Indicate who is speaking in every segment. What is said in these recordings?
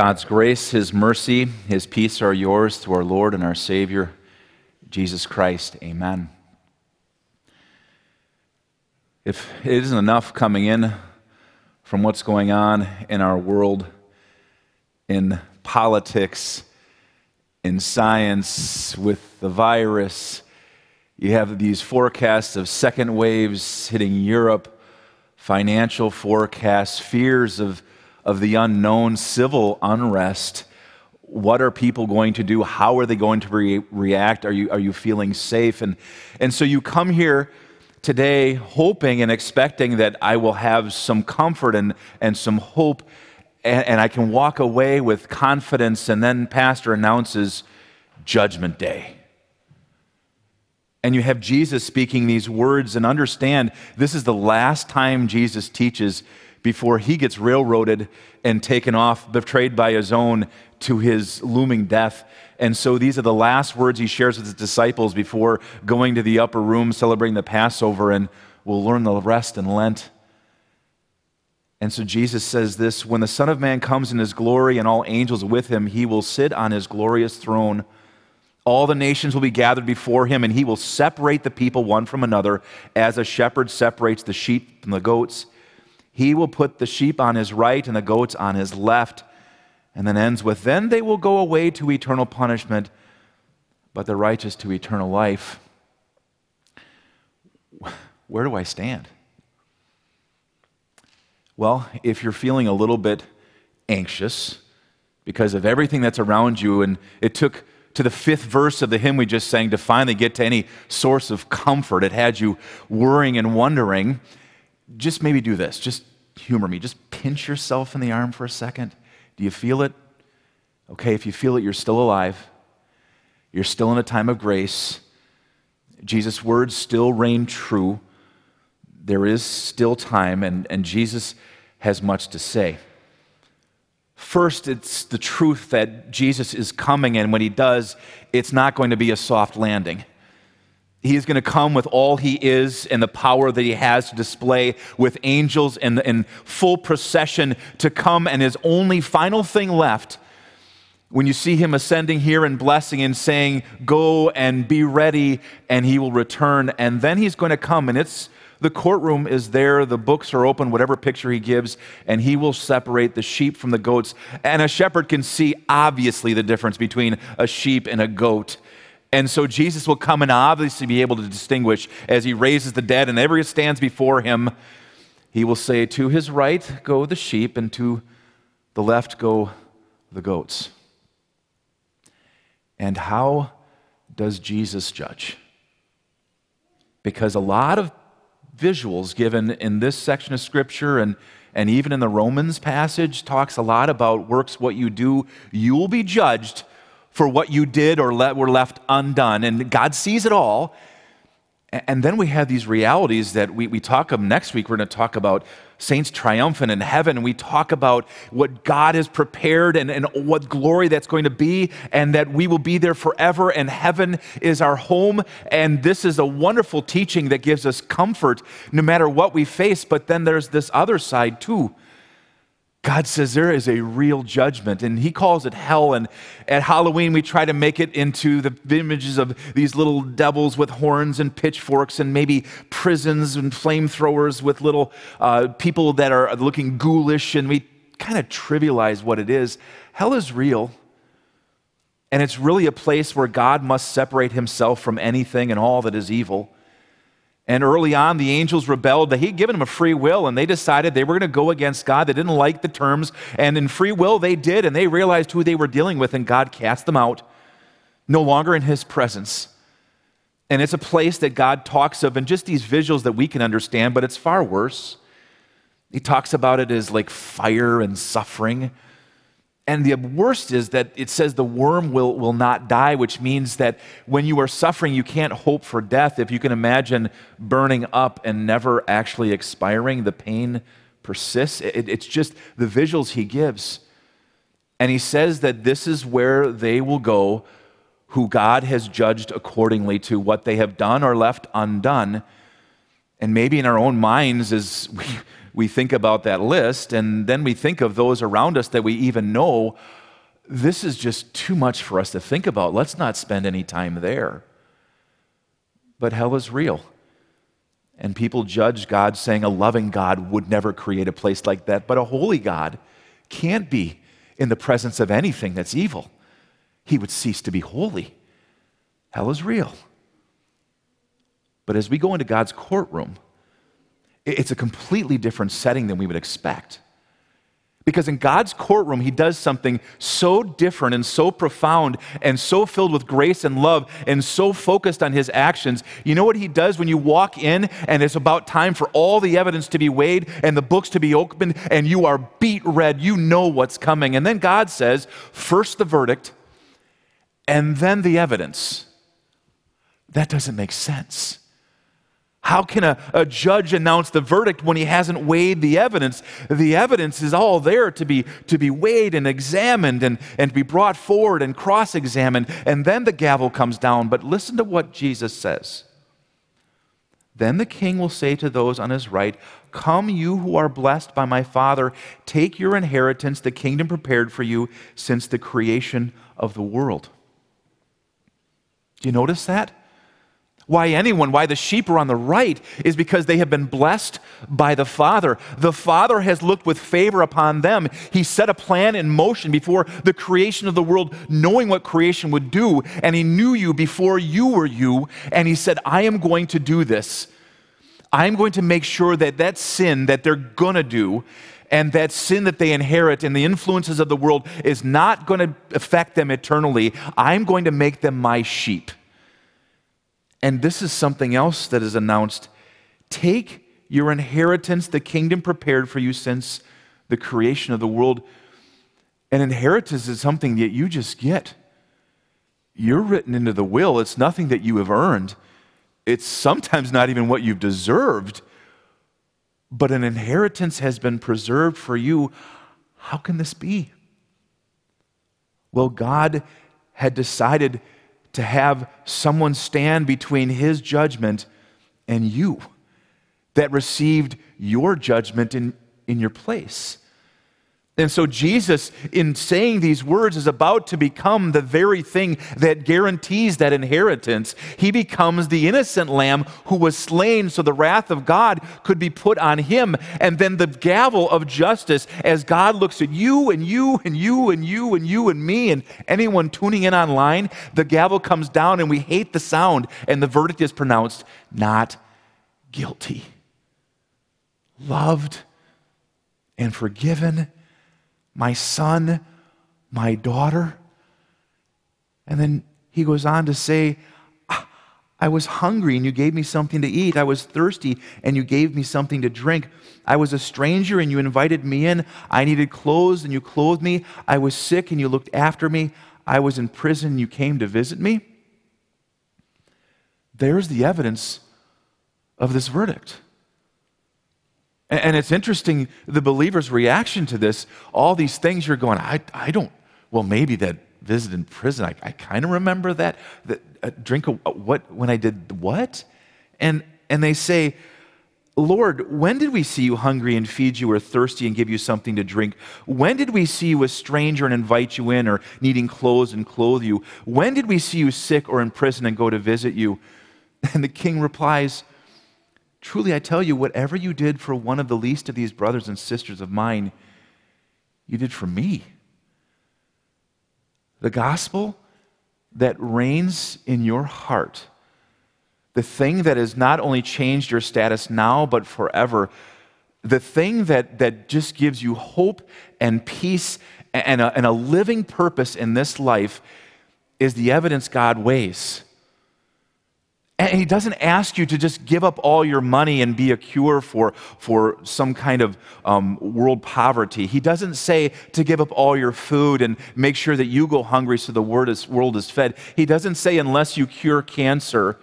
Speaker 1: God's grace, His mercy, His peace are yours through our Lord and our Savior, Jesus Christ. Amen. If it isn't enough coming in from what's going on in our world, in politics, in science, with the virus, you have these forecasts of second waves hitting Europe, financial forecasts, fears of of the unknown, civil unrest. What are people going to do? How are they going to re- react? Are you, are you feeling safe? And, and so you come here today hoping and expecting that I will have some comfort and, and some hope, and, and I can walk away with confidence. And then, Pastor announces Judgment Day and you have Jesus speaking these words, and understand this is the last time Jesus teaches before he gets railroaded and taken off, betrayed by his own to his looming death. And so these are the last words he shares with his disciples before going to the upper room, celebrating the Passover, and we'll learn the rest in Lent. And so Jesus says this When the Son of Man comes in his glory and all angels with him, he will sit on his glorious throne. All the nations will be gathered before him, and he will separate the people one from another, as a shepherd separates the sheep from the goats. He will put the sheep on his right and the goats on his left. And then ends with, Then they will go away to eternal punishment, but the righteous to eternal life. Where do I stand? Well, if you're feeling a little bit anxious because of everything that's around you, and it took to the fifth verse of the hymn we just sang to finally get to any source of comfort, it had you worrying and wondering just maybe do this. Just humor me. Just pinch yourself in the arm for a second. Do you feel it? Okay, if you feel it, you're still alive. You're still in a time of grace. Jesus' words still reign true. There is still time, and, and Jesus has much to say. First, it's the truth that Jesus is coming, and when he does, it's not going to be a soft landing. He is going to come with all he is and the power that he has to display with angels in, in full procession to come. And his only final thing left, when you see him ascending here and blessing and saying, Go and be ready, and he will return. And then he's going to come, and it's the courtroom is there, the books are open, whatever picture he gives, and he will separate the sheep from the goats. And a shepherd can see obviously the difference between a sheep and a goat. And so Jesus will come and obviously be able to distinguish as he raises the dead and every stands before him. He will say, To his right go the sheep, and to the left go the goats. And how does Jesus judge? Because a lot of visuals given in this section of Scripture and, and even in the Romans passage talks a lot about works what you do, you will be judged for what you did or let, were left undone. And God sees it all. And then we have these realities that we, we talk of next week. We're going to talk about saints triumphant in heaven. And we talk about what God has prepared and, and what glory that's going to be, and that we will be there forever. And heaven is our home. And this is a wonderful teaching that gives us comfort no matter what we face. But then there's this other side too God says there is a real judgment, and He calls it hell. And at Halloween, we try to make it into the images of these little devils with horns and pitchforks, and maybe prisons and flamethrowers with little uh, people that are looking ghoulish, and we kind of trivialize what it is. Hell is real, and it's really a place where God must separate Himself from anything and all that is evil. And early on, the angels rebelled. That he had given them a free will, and they decided they were going to go against God. They didn't like the terms. And in free will, they did, and they realized who they were dealing with, and God cast them out, no longer in His presence. And it's a place that God talks of, and just these visuals that we can understand, but it's far worse. He talks about it as like fire and suffering. And the worst is that it says the worm will, will not die, which means that when you are suffering, you can't hope for death. If you can imagine burning up and never actually expiring, the pain persists. It, it's just the visuals he gives. And he says that this is where they will go who God has judged accordingly to what they have done or left undone. And maybe in our own minds, as we, we think about that list, and then we think of those around us that we even know, this is just too much for us to think about. Let's not spend any time there. But hell is real. And people judge God saying a loving God would never create a place like that, but a holy God can't be in the presence of anything that's evil. He would cease to be holy. Hell is real. But as we go into God's courtroom, it's a completely different setting than we would expect. Because in God's courtroom, He does something so different and so profound and so filled with grace and love and so focused on His actions. You know what He does when you walk in and it's about time for all the evidence to be weighed and the books to be opened and you are beet red? You know what's coming. And then God says, first the verdict and then the evidence. That doesn't make sense. How can a, a, judge announce the verdict when he hasn't weighed the evidence? The evidence is all there to be, to be weighed and examined and, and be brought forward and cross examined, and then the gavel comes down. But listen to what Jesus says. Then the king will say to those on his right, Come, you who are blessed by my Father, take your inheritance, the kingdom prepared for you since the creation of the world. Do you notice that? Why anyone, why the sheep are on the right, is because they have been blessed by the Father. The Father has looked with favor upon them. He set a plan in motion before the creation of the world, knowing what creation would do, and He knew you before you were you, and He said, I am going to do this. I'm going to make sure that that sin that they're going to do and that sin that they inherit and the influences of the world is not going to affect them eternally. I'm going to make them my sheep. And this is something else that is announced take your inheritance, the kingdom prepared for you since the creation of the world. An inheritance is something that you just get. You're written into the will, it's nothing that you have earned. It's sometimes not even what you've deserved, but an inheritance has been preserved for you. How can this be? Well, God had decided to have someone stand between his judgment and you that received your judgment in, in your place. And so, Jesus, in saying these words, is about to become the very thing that guarantees that inheritance. He becomes the innocent lamb who was slain so the wrath of God could be put on him. And then the gavel of justice, as God looks at you and you and you and you and you and me and anyone tuning in online, the gavel comes down and we hate the sound, and the verdict is pronounced not guilty. Loved and forgiven my son, my daughter. And then he goes on to say, I was hungry and you gave me something to eat. I was thirsty and you gave me something to drink. I was a stranger and you invited me in. I needed clothes and you clothed me. I was sick and you looked after me. I was in prison and you came to visit me. There's the evidence of this verdict. And it's interesting the believer's reaction to this. All these things you're going, I, I don't, well, maybe that visit in prison, I, I kind of remember that. that uh, drink a, uh, what, when I did what? And, and they say, Lord, when did we see you hungry and feed you, or thirsty and give you something to drink? When did we see you a stranger and invite you in, or needing clothes and clothe you? When did we see you sick or in prison and go to visit you? And the king replies, Truly, I tell you, whatever you did for one of the least of these brothers and sisters of mine, you did for me. The gospel that reigns in your heart, the thing that has not only changed your status now, but forever, the thing that, that just gives you hope and peace and a, and a living purpose in this life is the evidence God weighs. And he doesn't ask you to just give up all your money and be a cure for, for some kind of um, world poverty. He doesn't say to give up all your food and make sure that you go hungry so the world is, world is fed. He doesn't say, unless you cure cancer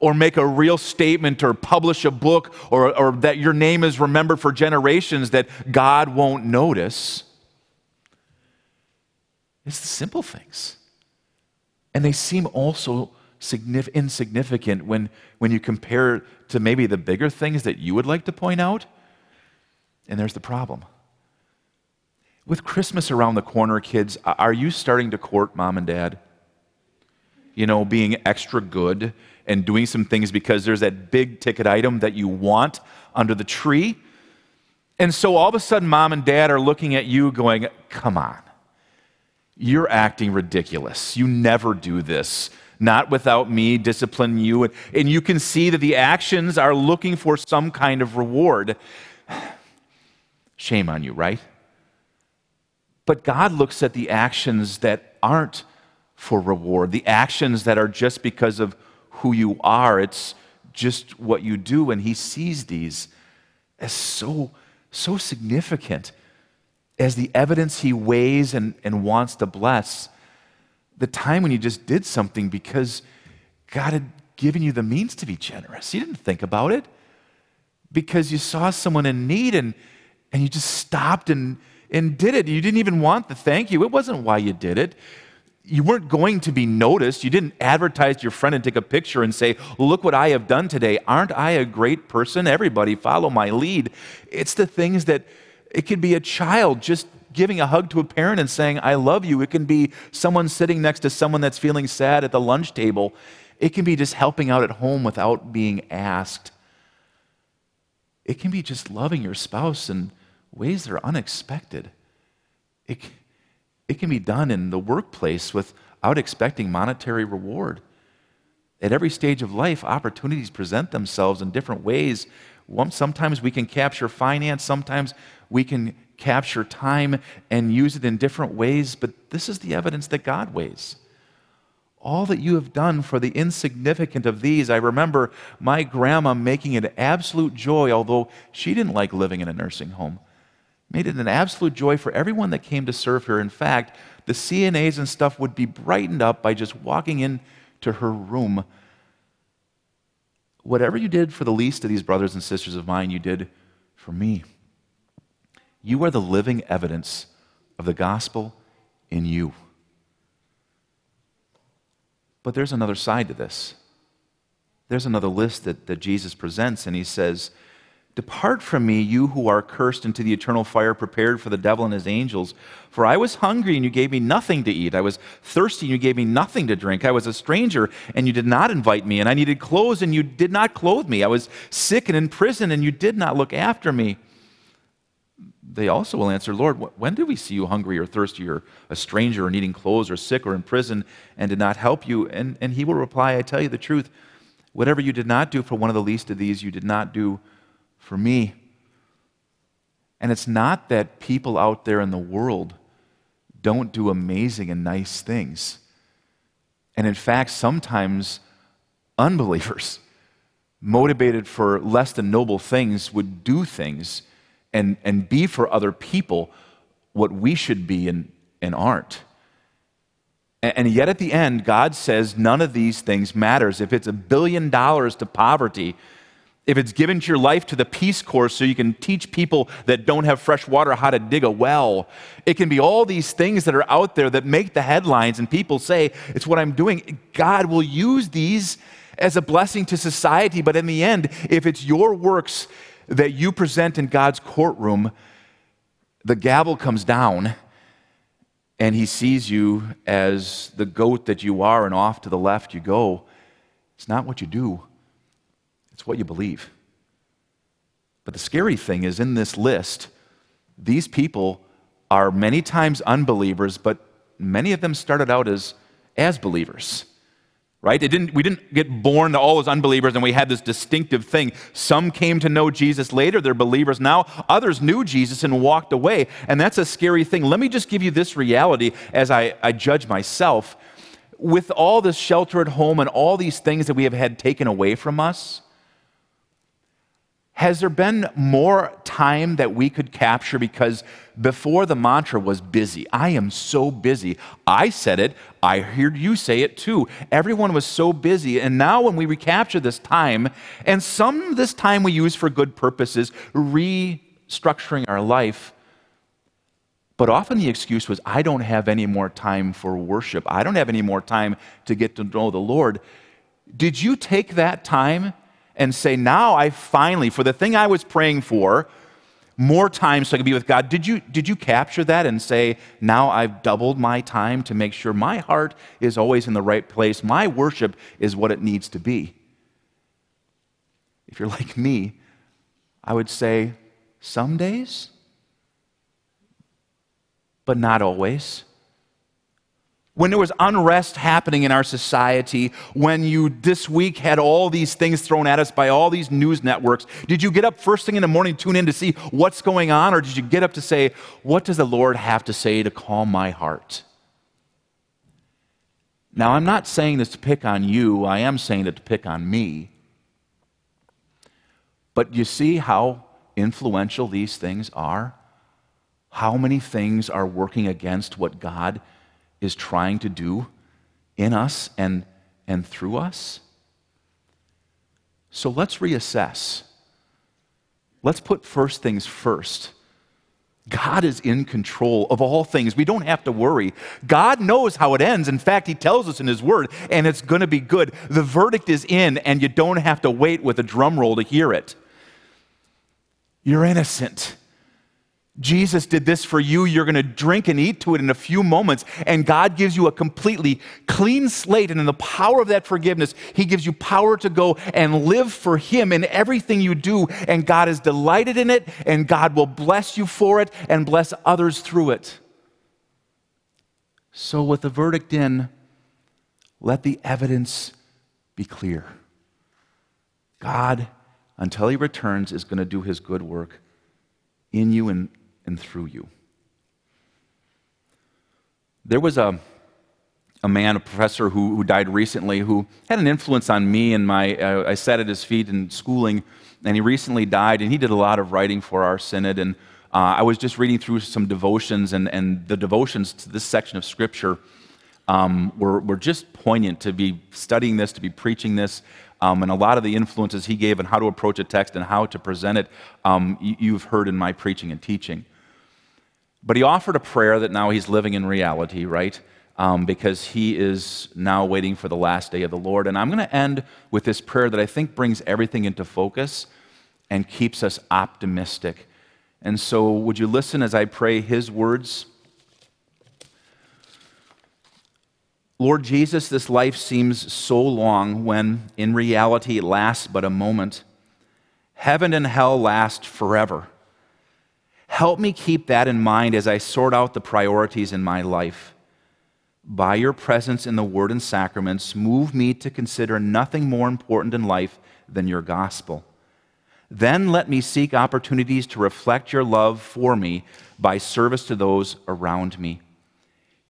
Speaker 1: or make a real statement or publish a book or, or that your name is remembered for generations, that God won't notice. It's the simple things. And they seem also insignificant when, when you compare to maybe the bigger things that you would like to point out. And there's the problem. With Christmas around the corner, kids, are you starting to court mom and dad? You know, being extra good and doing some things because there's that big ticket item that you want under the tree. And so all of a sudden, mom and dad are looking at you going, Come on, you're acting ridiculous. You never do this. Not without me discipline you. And you can see that the actions are looking for some kind of reward. Shame on you, right? But God looks at the actions that aren't for reward, the actions that are just because of who you are. It's just what you do. And He sees these as so, so significant as the evidence He weighs and, and wants to bless. The time when you just did something because God had given you the means to be generous. You didn't think about it because you saw someone in need and, and you just stopped and and did it. You didn't even want the thank you. It wasn't why you did it. You weren't going to be noticed. You didn't advertise to your friend and take a picture and say, Look what I have done today. Aren't I a great person? Everybody follow my lead. It's the things that it could be a child just giving a hug to a parent and saying, I love you. It can be someone sitting next to someone that's feeling sad at the lunch table. It can be just helping out at home without being asked. It can be just loving your spouse in ways that are unexpected. It, it can be done in the workplace without expecting monetary reward. At every stage of life, opportunities present themselves in different ways. Sometimes we can capture finance, sometimes we can capture time and use it in different ways, but this is the evidence that God weighs. All that you have done for the insignificant of these, I remember my grandma making it absolute joy, although she didn't like living in a nursing home made it an absolute joy for everyone that came to serve her. In fact, the CNAs and stuff would be brightened up by just walking into her room. Whatever you did for the least of these brothers and sisters of mine, you did for me. You are the living evidence of the gospel in you. But there's another side to this. There's another list that, that Jesus presents, and he says, Depart from me, you who are cursed, into the eternal fire prepared for the devil and his angels. For I was hungry, and you gave me nothing to eat. I was thirsty, and you gave me nothing to drink. I was a stranger, and you did not invite me. And I needed clothes, and you did not clothe me. I was sick and in prison, and you did not look after me. They also will answer, Lord, when did we see you hungry or thirsty or a stranger or needing clothes or sick or in prison and did not help you? And, and he will reply, I tell you the truth. Whatever you did not do for one of the least of these, you did not do for me. And it's not that people out there in the world don't do amazing and nice things. And in fact, sometimes unbelievers, motivated for less than noble things, would do things and, and be for other people what we should be and, and aren't. And, and yet at the end, God says none of these things matters. If it's a billion dollars to poverty, if it's given to your life to the Peace Corps so you can teach people that don't have fresh water how to dig a well, it can be all these things that are out there that make the headlines and people say, it's what I'm doing. God will use these as a blessing to society, but in the end, if it's your works that you present in God's courtroom, the gavel comes down and he sees you as the goat that you are, and off to the left you go. It's not what you do. It's what you believe. But the scary thing is, in this list, these people are many times unbelievers, but many of them started out as, as believers. Right? It didn't, we didn't get born to all as unbelievers and we had this distinctive thing. Some came to know Jesus later, they're believers now. Others knew Jesus and walked away. And that's a scary thing. Let me just give you this reality as I, I judge myself. With all this shelter at home and all these things that we have had taken away from us, has there been more time that we could capture? Because before the mantra was busy. I am so busy. I said it. I heard you say it too. Everyone was so busy. And now, when we recapture this time, and some of this time we use for good purposes, restructuring our life, but often the excuse was, I don't have any more time for worship. I don't have any more time to get to know the Lord. Did you take that time and say, Now I finally, for the thing I was praying for, more time so I can be with God. Did you, did you capture that and say, now I've doubled my time to make sure my heart is always in the right place? My worship is what it needs to be. If you're like me, I would say, some days, but not always when there was unrest happening in our society, when you this week had all these things thrown at us by all these news networks, did you get up first thing in the morning, to tune in to see what's going on, or did you get up to say, What does the Lord have to say to calm my heart? Now, I'm not saying this to pick on you, I am saying it to pick on me. But you see how influential these things are? How many things are working against what God is trying to do in us and, and through us. So let's reassess. Let's put first things first. God is in control of all things. We don't have to worry. God knows how it ends. In fact, He tells us in His Word, and it's going to be good. The verdict is in, and you don't have to wait with a drum roll to hear it. You're innocent. Jesus did this for you. You're going to drink and eat to it in a few moments. And God gives you a completely clean slate. And in the power of that forgiveness, He gives you power to go and live for Him in everything you do. And God is delighted in it. And God will bless you for it and bless others through it. So, with the verdict in, let the evidence be clear. God, until He returns, is going to do His good work in you and and through you. There was a, a man, a professor who, who died recently, who had an influence on me and my, uh, I sat at his feet in schooling, and he recently died, and he did a lot of writing for our synod, and uh, I was just reading through some devotions, and, and the devotions to this section of Scripture um, were, were just poignant to be studying this, to be preaching this, um, and a lot of the influences he gave on how to approach a text and how to present it, um, you've heard in my preaching and teaching. But he offered a prayer that now he's living in reality, right? Um, because he is now waiting for the last day of the Lord. And I'm going to end with this prayer that I think brings everything into focus and keeps us optimistic. And so, would you listen as I pray his words? Lord Jesus, this life seems so long when in reality it lasts but a moment. Heaven and hell last forever. Help me keep that in mind as I sort out the priorities in my life. By your presence in the Word and sacraments, move me to consider nothing more important in life than your gospel. Then let me seek opportunities to reflect your love for me by service to those around me.